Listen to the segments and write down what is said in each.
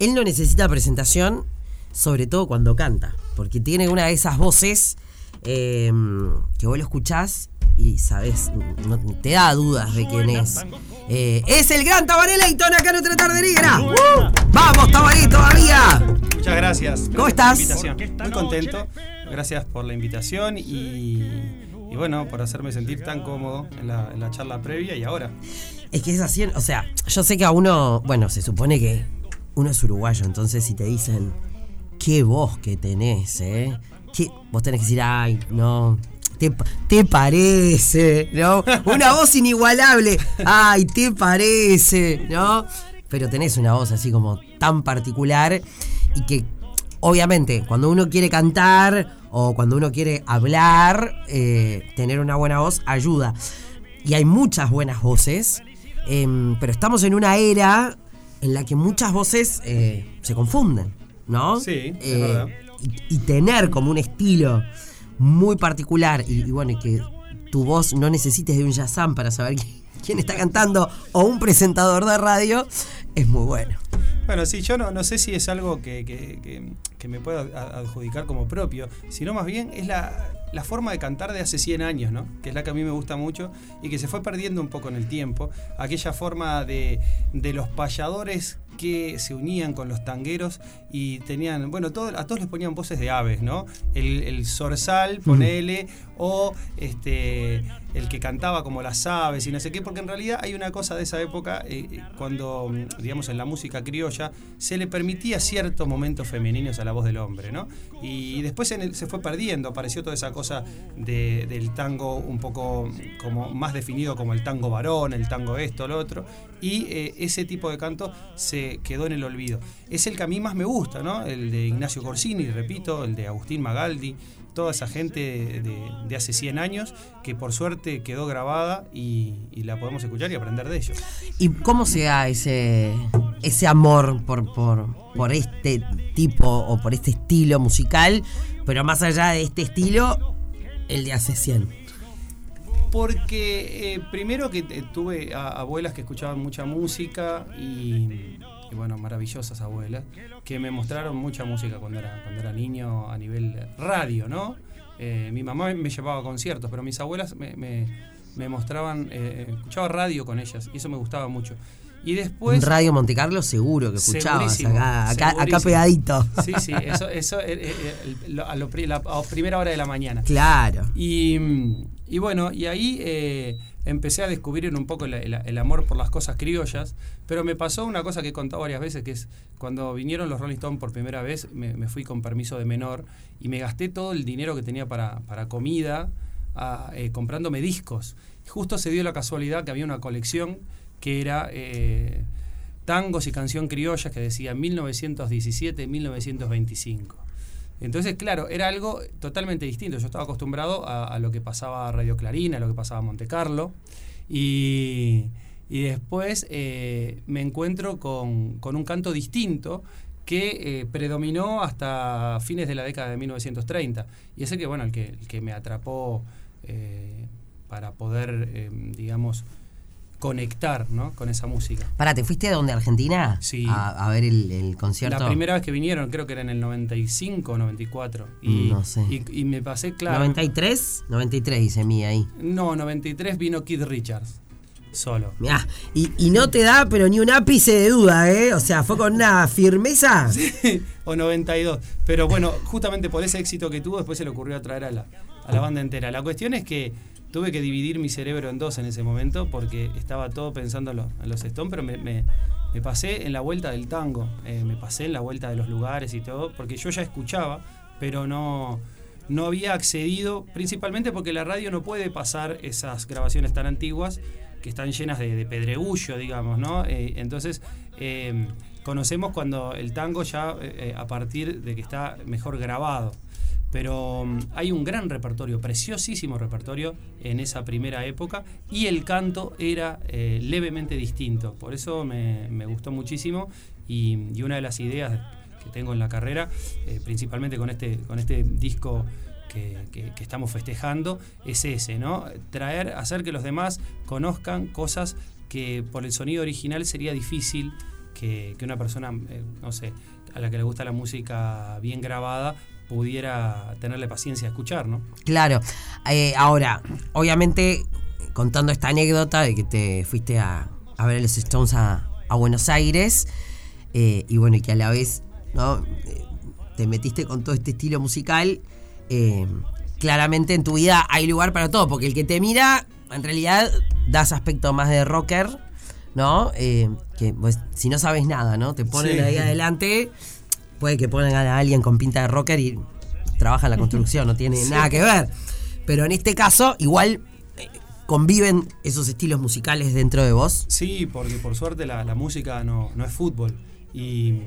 él no necesita presentación, sobre todo cuando canta, porque tiene una de esas voces eh, que vos lo escuchás y sabes, no te da dudas de quién es. Eh, es el gran Tabareleyton acá en otra tarde negra. ¡Uh! ¡Vamos, Tabaré, todavía! Muchas gracias. ¿Cómo Gracias estás? Muy contento. Gracias por la invitación y, y bueno, por hacerme sentir tan cómodo en la, en la charla previa y ahora. Es que es así, o sea, yo sé que a uno, bueno, se supone que uno es uruguayo, entonces si te dicen, qué voz que tenés, ¿eh? ¿Qué? Vos tenés que decir, ay, no, te, te parece, ¿no? Una voz inigualable, ay, te parece, ¿no? Pero tenés una voz así como tan particular y que obviamente cuando uno quiere cantar o cuando uno quiere hablar, eh, tener una buena voz ayuda. Y hay muchas buenas voces, em, pero estamos en una era en la que muchas voces eh, se confunden, ¿no? Sí, es Eh, verdad. Y, y tener como un estilo muy particular y, y bueno, y que tu voz no necesites de un Yazam para saber quién, quién está cantando o un presentador de radio, es muy bueno. Bueno, sí, yo no, no sé si es algo que, que- que- que me pueda adjudicar como propio, sino más bien es la, la forma de cantar de hace 100 años, ¿no? Que es la que a mí me gusta mucho y que se fue perdiendo un poco en el tiempo. Aquella forma de, de los payadores que se unían con los tangueros y tenían, bueno, todo, a todos les ponían voces de aves, ¿no? El, el zorzal, ponele, o este, el que cantaba como las aves y no sé qué, porque en realidad hay una cosa de esa época, eh, eh, cuando, digamos, en la música criolla, se le permitía ciertos momentos femeninos a la voz del hombre, ¿no? Y después se fue perdiendo, apareció toda esa cosa de- del tango un poco como más definido como el tango varón, el tango esto, lo otro, y eh, ese tipo de canto se quedó en el olvido. Es el que a mí más me gusta, ¿no? El de Ignacio Corsini, repito, el de Agustín Magaldi, toda esa gente de, hace 100 años que por suerte quedó grabada y, y la podemos escuchar y aprender de ellos. ¿Y cómo se da ese, ese amor por, por, por este tipo o por este estilo musical? Pero más allá de este estilo, el de hace 100. Porque eh, primero que eh, tuve a- abuelas que escuchaban mucha música y, y, bueno, maravillosas abuelas, que me mostraron mucha música cuando era, cuando era niño a nivel radio, ¿no? Eh, mi mamá me llevaba a conciertos, pero mis abuelas me, me- me mostraban, eh, escuchaba radio con ellas y eso me gustaba mucho. Y después... Radio Monte Carlo seguro que escuchabas acá, acá, pegadito. Sí, sí, eso, eso eh, eh, eh, lo- a, lo a primera hora de la mañana. Claro. Y, mm, y bueno, y ahí eh, empecé a descubrir un poco el, amor por las cosas criollas, pero me pasó una cosa que he contado varias veces, que es cuando vinieron los Rolling Stones por primera vez, me, fui con permiso de menor y me gasté todo el dinero que tenía para, para comida eh, comprándome discos. Justo se dio la casualidad que había una colección que era... eh, tangos y canción criolla que decía 1917-1925. Entonces, claro, era algo totalmente distinto. Yo estaba acostumbrado a, lo que pasaba a Radio Clarín, a lo que pasaba a Monte Carlo. Y, y después eh, me encuentro con, con un canto distinto que eh, predominó hasta fines de la década de 1930. Y ese que, bueno, el que, el que me atrapó eh, para poder, digamos, conectar ¿no? con esa música. Para, ¿te fuiste a dónde? ¿A Argentina? Sí. A, a ver el, el concierto. La primera vez que vinieron, creo que era en el 95 o 94. Y, No sé. y, y me pasé, claro. 93, 93 dice mí ahí. No, 93 vino Kid Richards. Solo. Mirá, y, y no te da pero ni un ápice de duda, ¿eh? O sea, fue con una firmeza. o 92. Pero bueno, justamente por ese éxito que tuvo, después se le ocurrió traer a la, a la banda entera. La cuestión es que tuve que dividir mi cerebro en dos en ese momento porque estaba todo pensando en los, en Stones, pero me, pasé en la vuelta del tango, eh, me pasé en la vuelta de los lugares y todo, porque yo ya escuchaba, pero no, no había accedido, principalmente porque la radio no puede pasar esas grabaciones tan antiguas que están llenas de, pedregullo, digamos, ¿no? Eh, entonces, eh, conocemos cuando el tango ya eh, a partir de que está mejor grabado. Pero mm, hay un gran repertorio, preciosísimo repertorio en esa primera época y el canto era eh, levemente distinto. Por eso me, gustó muchísimo y, una de las ideas que tengo en la carrera, eh, principalmente con este, con este disco que- que estamos festejando, es ese, ¿no? Traer, hacer que los demás conozcan cosas que por el sonido original sería difícil que, una persona, eh, no sé, a la que le gusta la música bien grabada, pudiera tenerle paciencia a escuchar, ¿no? Claro. Eh, ahora, obviamente, contando esta anécdota de que te fuiste a, a ver a los Stones a, a Buenos Aires, eh, y bueno, y que a la vez, ¿no? Te metiste con todo este estilo musical. claramente en tu vida hay lugar para todo, porque el que te mira, en realidad, das aspecto más de rocker, ¿no? Eh, que pues, si no sabes nada, ¿no? Te ponen Sí. ahí adelante, puede que pongan a alguien con pinta de rocker y trabaja en la construcción, no tiene nada que ver. Pero en este caso, igual eh, conviven esos estilos musicales dentro de vos. Sí, porque por suerte la, la música no, no es fútbol. Y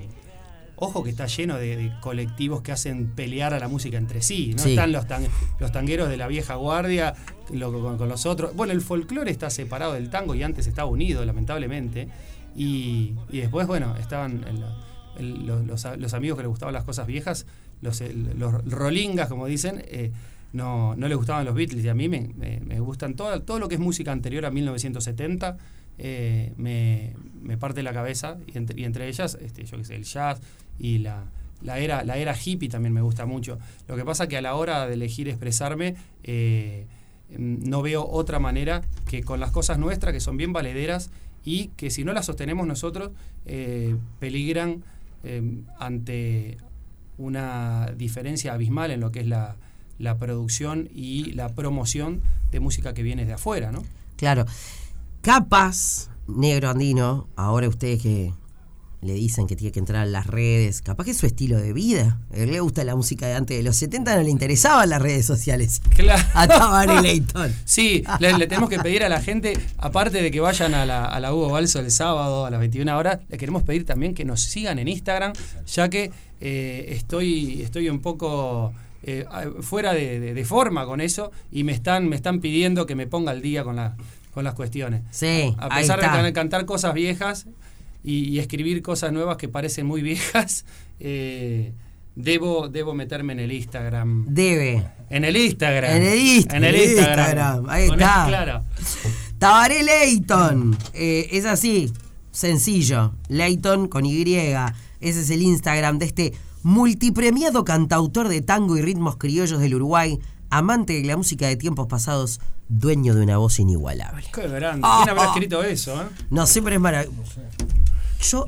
ojo que está lleno de, de colectivos que hacen pelear a la música entre sí. ¿no? Sí. Están los, tan- los tangueros de la vieja guardia lo- con, con los otros. Bueno, el folclore está separado del tango y antes estaba unido, lamentablemente. Y, y después, bueno, estaban el- el- los, amigos que les gustaban las cosas viejas, los, el- los rolingas, como dicen. eh, no, no les gustaban los Beatles y a mí me, me- me gustan todo, todo lo que es música anterior a 1970 eh, me, me parte la cabeza y entre, y entre ellas este, yo qué sé, el jazz y la, la era la era hippie también me gusta mucho lo que pasa que a la hora de elegir expresarme eh, mm, no veo otra manera que con las cosas nuestras que son bien valederas y que si no las sostenemos nosotros eh, peligran eh, ante una diferencia abismal en lo que es la, la producción y la promoción de música que viene de afuera, ¿no? Claro. Capaz, negro andino, ahora ustedes que le dicen que tiene que entrar a las redes, capaz que es su estilo de vida. A él le gusta la música de antes de los 70, no le interesaban las redes sociales. Claro. A Tabaré Leighton. Sí, le, le tenemos que pedir a la gente, aparte de que vayan a la, a la Hugo Balso el sábado a las 21 horas, le queremos pedir también que nos sigan en Instagram, ya que eh, estoy, estoy un poco eh, fuera de, de- de forma con eso y me están, me están pidiendo que me ponga al día con, la, con las cuestiones. Sí, A ahí pesar de cantar cosas viejas y, y escribir cosas nuevas que parecen muy viejas, eh, debo, debo meterme en el Instagram. Debe. En el Instagram. En el Insta- En el Instagram, Instagram. ahí Con está. claro. Tabaré Leighton. Eh, es así, sencillo. Leighton con Y. Ese es el Instagram de este multipremiado cantautor de tango y ritmos criollos del Uruguay, amante de la música de tiempos pasados, dueño de una voz inigualable. Qué grande. Ah, ¿Quién habrá ah. escrito eso? eh? No, siempre es maravilloso. Yo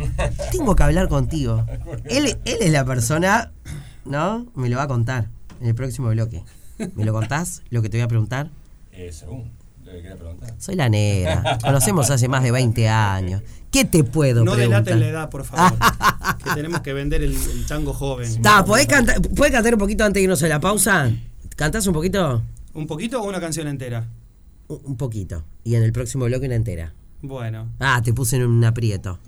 tengo que hablar contigo. Él, él es la persona, ¿no? Me lo va a contar en el próximo bloque. ¿Me lo contás? Lo que te voy a preguntar. Eh, según lo que quería preguntar. Soy la negra. Conocemos hace más de 20 años. ¿Qué te puedo No preguntar? delaten la edad, por favor. que tenemos que vender el, el tango joven. Ta, ¿podés cantar, ¿Puedes cantar un poquito antes de irnos a la pausa? ¿Cantás un poquito? ¿Un poquito o una canción entera? Un un poquito. Y en el próximo bloque una entera. Bueno. Ah, te puse en un aprieto.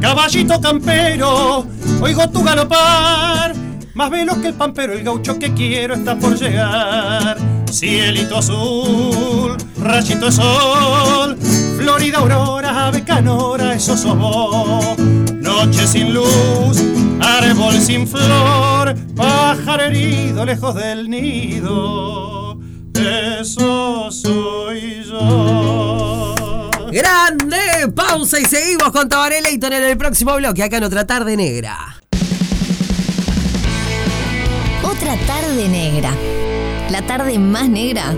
Caballito campero, oigo tu galopar. Más veloz que el pampero, el gaucho que quiero está por llegar. Cielito azul, rayito de sol, Florida aurora, ave canora, eso sos. Noche sin luz, árbol sin flor, pájaro herido lejos del nido. Eso soy yo. ¡Grande! Pausa y seguimos con Tabaré Leighton en el próximo bloque, acá en otra tarde negra. Otra tarde negra. La tarde más negra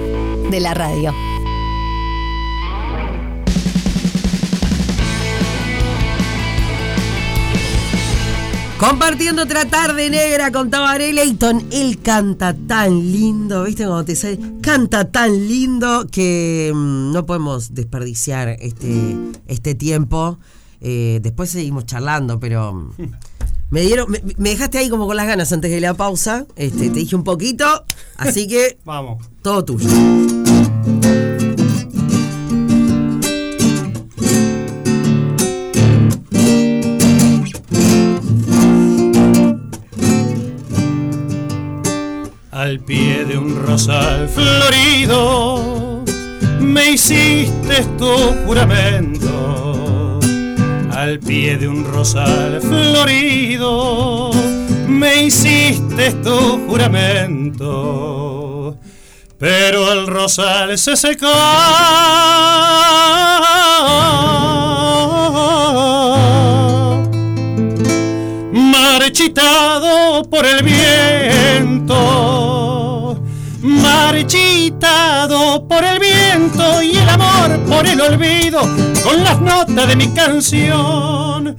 de la radio. Compartiendo otra tarde negra con Tabaré Leighton. Él canta tan lindo, ¿viste? Cuando te sale. Canta tan lindo que mm, no podemos desperdiciar este, este tiempo. Eh, después seguimos charlando, pero. Me dieron. Me, me dejaste ahí como con las ganas antes de la pausa. Este, te dije un poquito. Así que Vamos. todo tuyo. Al pie de un rosal florido me hiciste tu juramento al pie de un rosal florido, me hiciste tu juramento, pero el rosal se secó. Marchitado por el viento, marchitado por el viento y el amor por el olvido, con las notas de mi canción.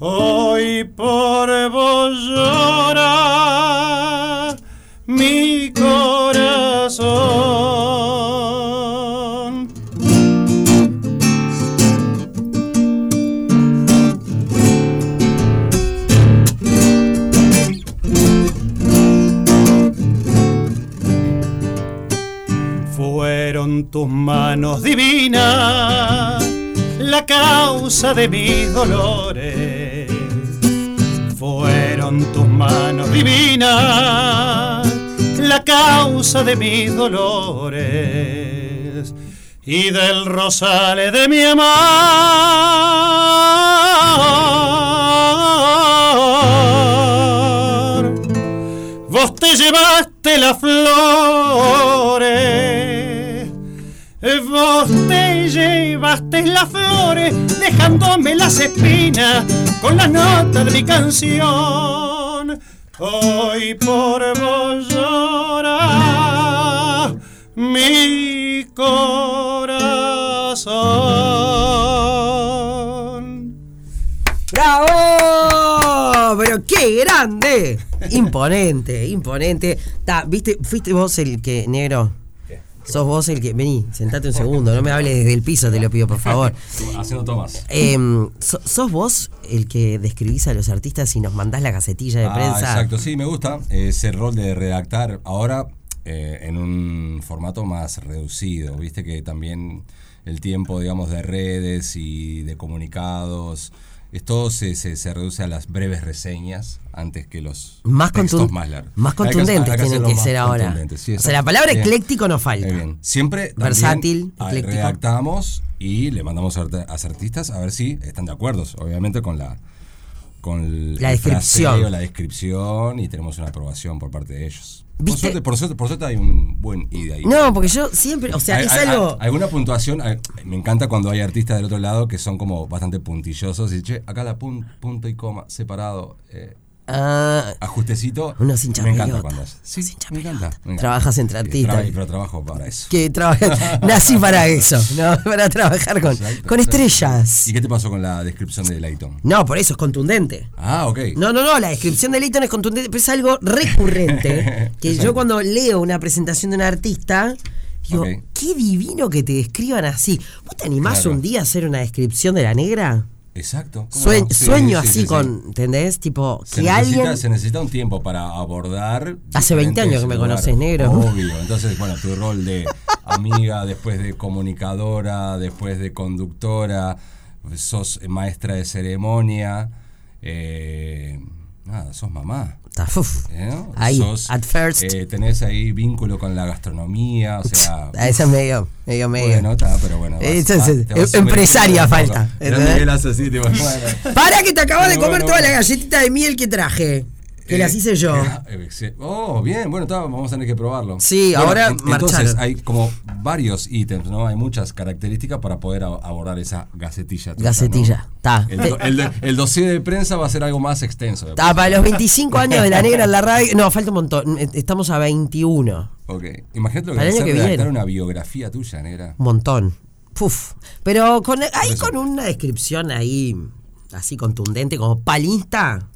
Hoy por vos llora Tus manos divinas la causa de mis dolores. Fueron tus manos divinas la causa de mis dolores y del rosal de mi amor. Vos te llevaste las flores, vos te llevaste las flores, dejándome las espinas con las notas de mi canción. Hoy por vos llora mi corazón. ¡Bravo! Pero qué grande. Imponente, imponente. Ta, ¿Viste? ¿Fuiste vos el que, negro? Sos vos el que. Vení, sentate un segundo, no me hables desde el piso, te lo pido, por favor. Haciendo tomas. So- ¿Sos vos el que describís a los artistas y nos mandás la gacetilla de Ah, prensa? exacto, sí, me gusta ese rol de redactar. Ahora eh, en un formato más reducido, viste que también el tiempo, digamos, de redes y de comunicados, esto se, se, se reduce a las breves reseñas antes que los Más, textos más largos. más contundentes tienen que ser ahora. sí, o sea, la palabra Bien. ecléctico no falta. Bien. Siempre Versátil, ecléctico. redactamos y le mandamos a a artistas a ver si están de acuerdo, obviamente con la con La el descripción. fraseo, la descripción y tenemos una aprobación por parte de ellos. Por suerte, por suerte, por suerte hay un buen ida ahí. No, porque yo siempre. O sea, Hay- es hay- algo. hay- alguna puntuación, hay- me encanta cuando hay artistas del otro lado que son como bastante puntillosos y che, acá la pun- punto y coma separado, eh, Ah, ajustecito. Unos hinchas Me encanta cuando es. Sí, me encanta, pelota. me encanta. Trabajas entre artistas. pero trabajo para eso. que trabaja. Nací para eso, ¿no? Para trabajar con, Exacto, con estrellas. ¿Y qué te pasó con la descripción de Layton? No, por eso es contundente. Ah, ok. No, no, no, la descripción de Leighton es contundente, pero es algo recurrente. que yo cuando leo una presentación de un artista, digo, qué divino que te describan así. ¿Vos te animás Claro. un día a hacer una descripción de la negra? Exacto. ¿cómo Sue- no? Sí, sueño sí, así sí, con, ¿entendés? Tipo, Se que necesita, alguien... se necesita un tiempo para abordar. Hace 20 años que me conoces, negro. Obvio. Entonces, bueno, tu rol de amiga, después de comunicadora, después de conductora, sos maestra de ceremonia. Eh, nada, sos mamá. Uf. ¿eh? Ahí, Sos, at first. eh, tenés ahí vínculo con la gastronomía, o sea. A esa es medio, medio, medio. Bueno, está, pero bueno. vas- Eso vas- em- empresaria falta, así, tipo, bueno. Para que te acabas de comer bueno, toda la galletita de miel que traje. Que las Eh, hice yo. Oh, bien, bueno, vamos a tener que probarlo. Sí, ahora en- Entonces marcharon. hay como varios ítems, ¿no? Hay muchas características para poder abordar esa gacetilla. tuya, Gacetilla, ¿no? ta. El, el, el dossier de prensa va a ser algo más extenso. Ta, para los 25 años de la negra en la radio. No, falta un montón. Estamos a 21. Ok. Imagínate lo que año que redactar una biografía tuya, negra. Un montón. Puf. Pero con, ahí con una descripción ahí así contundente, como palista.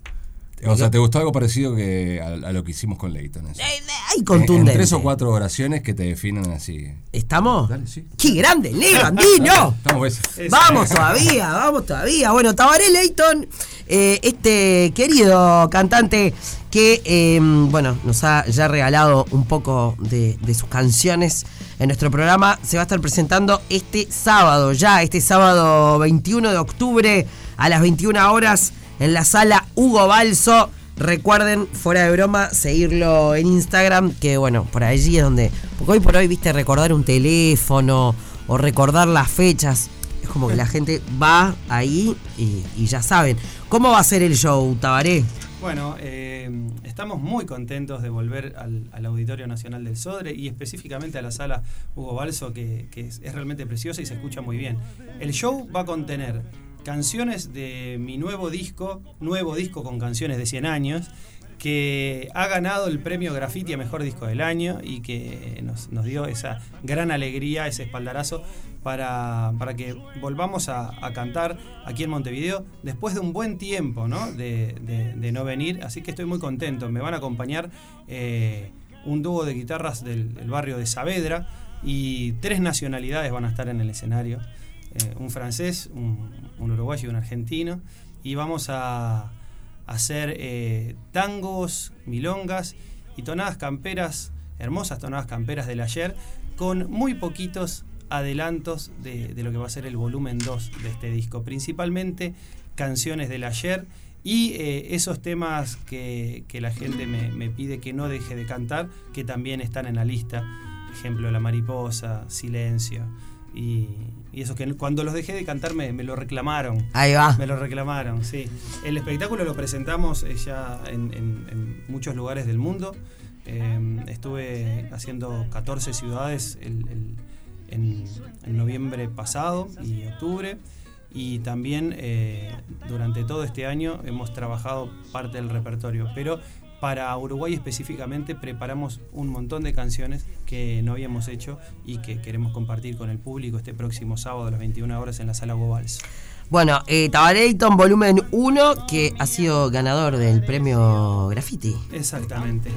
O sea, ¿te gustó algo parecido que a, a lo que hicimos con Leighton? eso? eh, Ahí En- contundente. En tres o cuatro oraciones que te definen así. ¿Estamos? Dale, sí. ¡Qué grande, negro andino! Estamos. Vamos todavía, vamos todavía. Bueno, Tabaré Leighton, eh, este querido cantante que, eh, bueno, nos ha ya regalado un poco de, de sus canciones en nuestro programa, se va a estar presentando este sábado, ya este sábado 21 de octubre a las 21 horas en la sala Hugo Balso. Recuerden, fuera de broma, seguirlo en Instagram, que bueno, por allí es donde. Porque hoy por hoy, viste, recordar un teléfono o recordar las fechas. Es como que la gente va ahí y, ya saben. ¿Cómo va a ser el show, Tabaré? Bueno, eh, estamos muy contentos de volver al, Auditorio Nacional del Sodre y específicamente a la sala Hugo Balso, que, que es, es realmente preciosa y se escucha muy bien. El show va a contener canciones de mi nuevo disco, nuevo disco con canciones de 100 años, que ha ganado el premio Graffiti a Mejor Disco del Año y que nos, dio esa gran alegría, ese espaldarazo para, para que volvamos a, cantar aquí en Montevideo después de un buen tiempo ¿no? de no venir. Así que estoy muy contento. Me van a acompañar eh, un dúo de guitarras del, del barrio de Saavedra y tres nacionalidades van a estar en el escenario. Eh, un francés, un, uruguayo y un argentino. Y vamos a hacer eh, tangos, milongas y tonadas camperas, hermosas tonadas camperas del ayer, con muy poquitos adelantos de, lo que va a ser el volumen 2 de este disco. Principalmente canciones del ayer y eh, esos temas que, que la gente me, me pide que no deje de cantar, que también están en la lista. Ejemplo, La Mariposa, Silencio. Y, y esos que cuando los dejé de cantar me, me lo reclamaron. Ahí va. Me lo reclamaron, sí. El espectáculo lo presentamos eh, ya en, en- en muchos lugares del mundo. Eh, estuve haciendo 14 ciudades el- el- en, en noviembre pasado y octubre. Y también eh, durante todo este año hemos trabajado parte del repertorio. Pero para Uruguay específicamente preparamos un montón de canciones que no habíamos hecho y que queremos compartir con el público este próximo sábado a las 21 horas en la sala Gobals. Bueno, eh, Tabareiton Volumen 1, que ha sido ganador del premio Graffiti. Exactamente.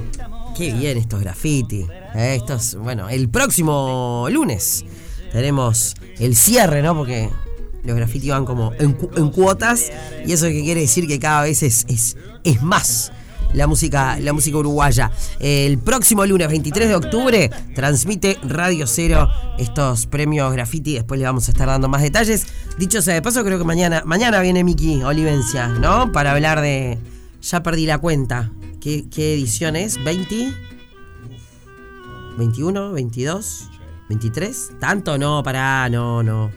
Qué bien estos graffiti. eh, estos, bueno, el próximo lunes tenemos el cierre, ¿no? Porque los graffiti van como en, cu- en cuotas y eso que quiere decir que cada vez es, es, es más la música, la música uruguaya. El próximo lunes 23 de octubre transmite Radio Cero estos premios graffiti. Después le vamos a estar dando más detalles. Dicho sea de paso, creo que mañana, mañana viene Miki Olivencia, ¿no? Para hablar de. Ya perdí la cuenta. ¿Qué, qué edición es? ¿20? ¿21? ¿22? ¿23? ¿Tanto? No, pará, no, no.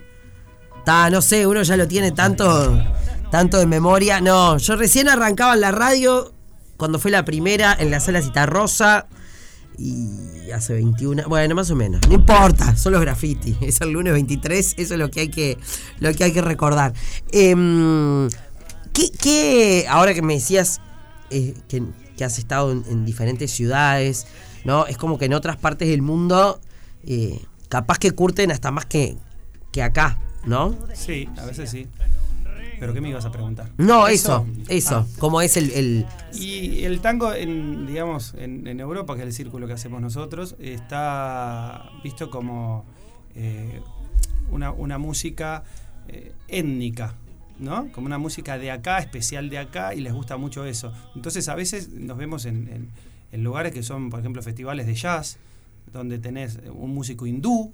Ta, no sé, uno ya lo tiene tanto, tanto de memoria. No, yo recién arrancaba en la radio cuando fue la primera en la sala Citarrosa y hace 21, bueno, más o menos. No importa, son los graffiti. Es el lunes 23, eso es lo que hay que, lo que, hay que recordar. Em, ¿qué, qué- ahora que me decías eh, que, que has estado en, en diferentes ciudades, ¿no? Es como que en otras partes del mundo eh, capaz que curten hasta más que, que acá, ¿no? Sí, a veces sí. ¿Pero qué me ibas a preguntar? No, eso, eso, Ah. como es el, el- Y el tango, en, digamos, en, en Europa, que es el círculo que hacemos nosotros, está visto como eh, una, una música eh, étnica, ¿no? Como una música de acá, especial de acá, y les gusta mucho eso. Entonces, a veces nos vemos en, en- en lugares que son, por ejemplo, festivales de jazz, donde tenés un músico hindú,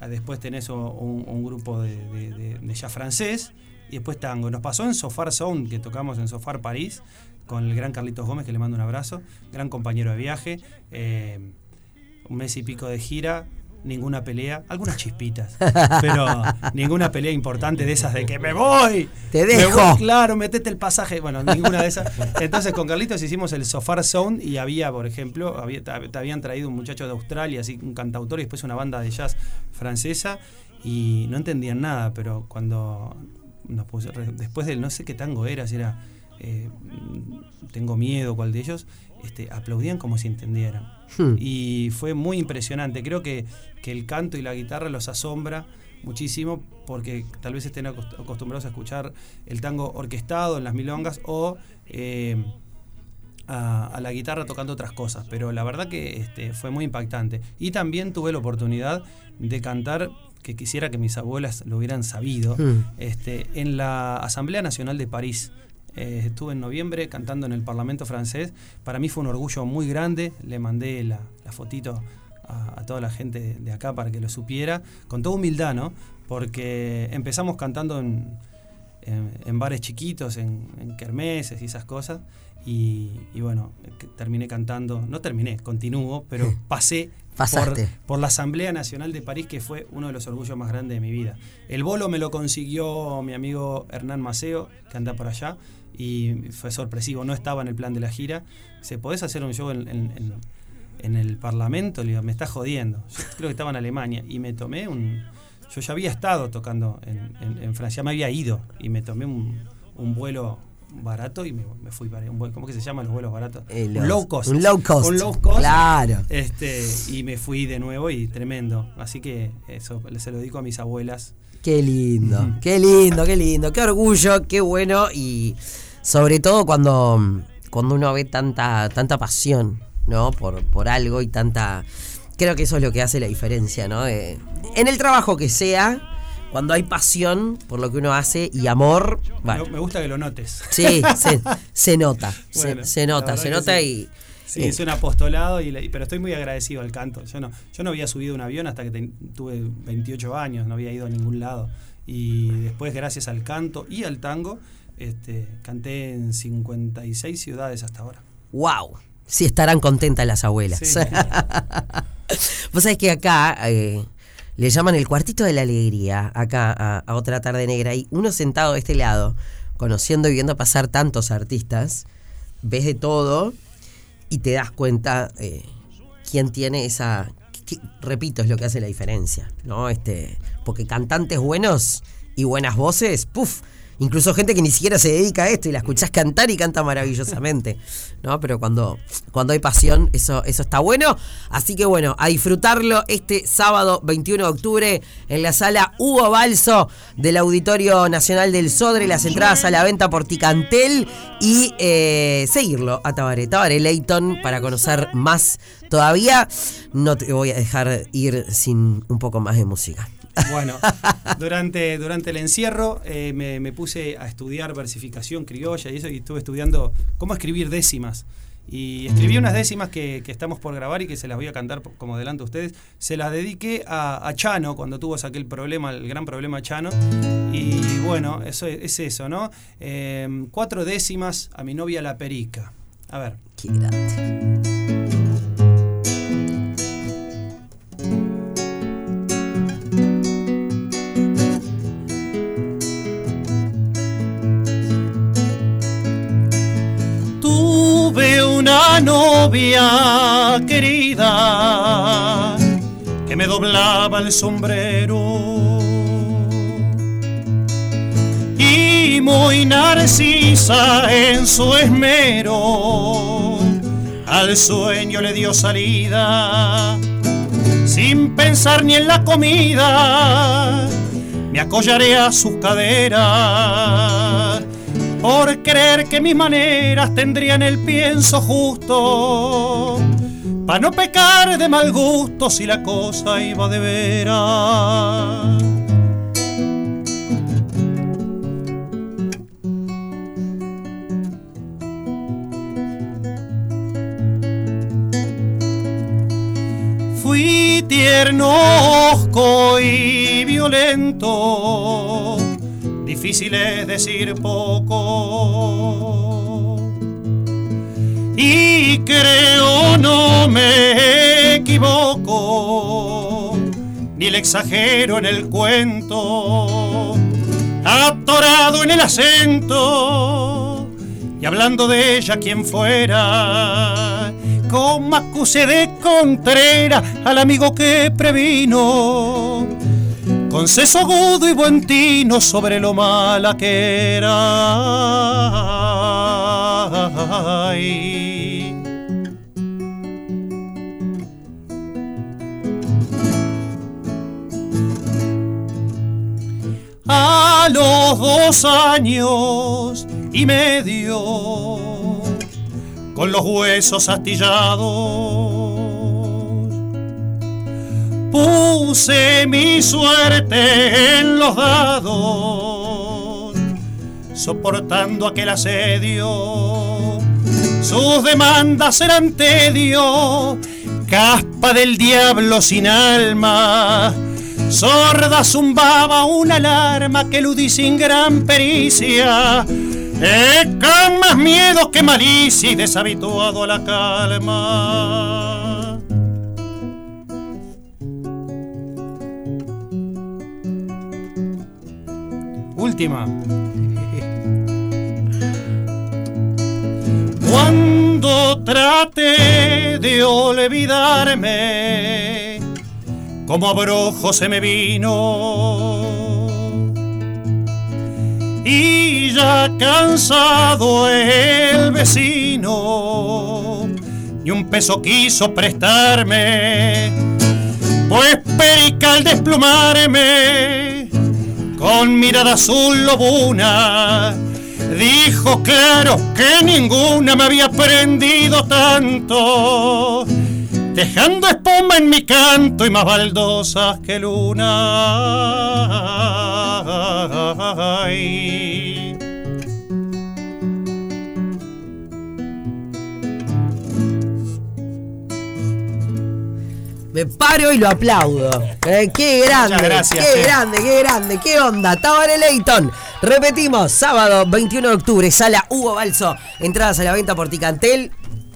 ah, después tenés un, un grupo de, de- de- de jazz francés, y después tango. Nos pasó en Sofar Sound, que tocamos en Sofar París, con el gran Carlitos Gómez, que le mando un abrazo, gran compañero de viaje, eh, un mes y pico de gira, ninguna pelea, algunas chispitas, pero ninguna pelea importante de esas de que me voy. Te me dejo. voy, claro, metete el pasaje, bueno, ninguna de esas. Entonces con Carlitos hicimos el Sofar Sound y había, por ejemplo, había, te habían traído un muchacho de Australia, así un cantautor y después una banda de jazz francesa y no entendían nada, pero cuando nos después del no sé qué tango era, si era eh, tengo miedo, cuál de ellos, este, aplaudían como si entendieran. Hmm. Y fue muy impresionante. Creo que, que el canto y la guitarra los asombra muchísimo porque tal vez estén acost- acostumbrados a escuchar el tango orquestado en las milongas o eh, a, a la guitarra tocando otras cosas. Pero la verdad que este, fue muy impactante. Y también tuve la oportunidad de cantar que quisiera que mis abuelas lo hubieran sabido, Hmm. este, en la Asamblea Nacional de París. Eh, estuve en noviembre cantando en el Parlamento francés. Para mí fue un orgullo muy grande. Le mandé la, la fotito a, a toda la gente de, acá para que lo supiera. Con toda humildad, ¿no? Porque empezamos cantando en, en, en bares chiquitos, en, en kermeses y esas cosas. Y, y bueno, terminé cantando, no terminé, continúo, pero pasé Pasaste. Por, la Asamblea Nacional de París, que fue uno de los orgullos más grandes de mi vida. El bolo me lo consiguió mi amigo Hernán Maceo, que anda por allá, y fue sorpresivo, no estaba en el plan de la gira. ¿Se podés hacer un show en, el Parlamento? Le digo, me está jodiendo. Yo creo que estaba en Alemania y me tomé un... Yo ya había estado tocando en, Francia, me había ido y me tomé un vuelo barato y me, me fui para un vuelo, ¿cómo que se llaman los vuelos baratos? Eh, un low cost. un low cost. Un low cost. Claro. Este, y me fui de nuevo y tremendo. Así que eso se lo dedico a mis abuelas. Qué lindo, qué lindo, qué lindo, qué orgullo, qué bueno y sobre todo cuando, cuando uno ve tanta, tanta pasión, ¿no? Por, por algo y tanta... Creo que eso es lo que hace la diferencia, ¿no? Eh, en el trabajo que sea, cuando hay pasión por lo que uno hace y amor, bueno, Me, gusta que lo notes. sí, se, se nota, se- Bueno, se, la nota, se nota sí. y... Sí, eh, es un apostolado, y pero estoy muy agradecido al canto. Yo no, yo no había subido un avión hasta que ten- tuve 28 años, no había ido a ningún lado. Y después, gracias al canto y al tango, este, canté en 56 ciudades hasta ahora. ¡Wow! Sí estarán contentas las abuelas. Sí. Vos sabés que acá eh, le llaman el cuartito de la alegría, acá a, otra tarde negra, y uno sentado de este lado, conociendo y viendo pasar tantos artistas, ves de todo y te das cuenta eh, quién tiene esa. repito, es lo que hace la diferencia, ¿no? Este, porque cantantes buenos y buenas voces, ¡puf! Incluso gente que ni siquiera se dedica a esto y la escuchás cantar y canta maravillosamente, ¿no? Pero cuando, cuando hay pasión, eso, eso está bueno. Así que bueno, a disfrutarlo este sábado 21 de octubre en la sala Hugo Balso del Auditorio Nacional del Sodre. Las entradas a la venta por Ticantel y eh, seguirlo a Tabaré, Tabaré Leighton para conocer más todavía. No te voy a dejar ir sin un poco más de música. Bueno, durante, durante el encierro eh, me, puse a estudiar versificación criolla y eso, y estuve estudiando cómo escribir décimas. Y escribí unas décimas que, que estamos por grabar y que se las voy a cantar como adelanto a ustedes. Se las dediqué a, Chano cuando tuvo aquel problema, el gran problema Chano. Y bueno, eso es, es eso, ¿no? Eh, cuatro décimas a mi novia la perica. A ver. Novia querida que me doblaba el sombrero. Y muy narcisa en su esmero al sueño le dio salida sin pensar ni en la comida. Me acollaré a sus caderas por creer que mis maneras tendrían el pienso justo, para no pecar de mal gusto si la cosa iba de veras. Fui tierno, y violento, difícil es decir poco. Y creo no me equivoco, ni el exagero en el cuento, atorado en el acento, y hablando de ella quien fuera, como acusé de contrera al amigo que previno con seso agudo y buen tino sobre lo mala que era. A los dos años y medio, con los huesos astillados, puse mi suerte en los dados, soportando aquel asedio. Sus demandas eran tedio, caspa del diablo sin alma. Sorda zumbaba una alarma que eludí sin gran pericia. Con más miedo que malicia y deshabituado a la calma. Cuando trate de olvidarme, como abrojo se me vino. Y ya cansado el vecino, ni un peso quiso prestarme, pues perica al desplumarme, con mirada azul lobuna dijo claro que ninguna me había prendido tanto, dejando espuma en mi canto y más baldosas que luna. Me paro y lo aplaudo. Eh, qué grande, gracias, qué eh. grande, qué grande, qué onda. Tabaré Leighton. Repetimos, sábado 21 de octubre, sala Hugo Balso. Entradas a la venta por Ticantel.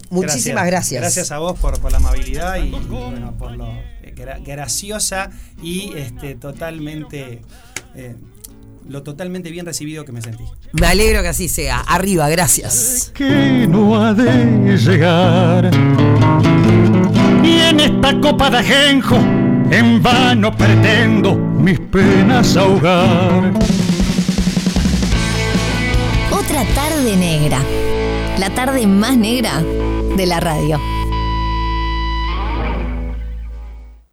Muchísimas gracias. Gracias a vos por, por la amabilidad y bueno, por lo eh, gra- graciosa y este totalmente eh, lo totalmente bien recibido que me sentí. Me alegro que así sea. Arriba, gracias. que no ha de llegar. Y en esta copa de ajenjo, en vano pretendo mis penas ahogar. Otra tarde negra. La tarde más negra de la radio.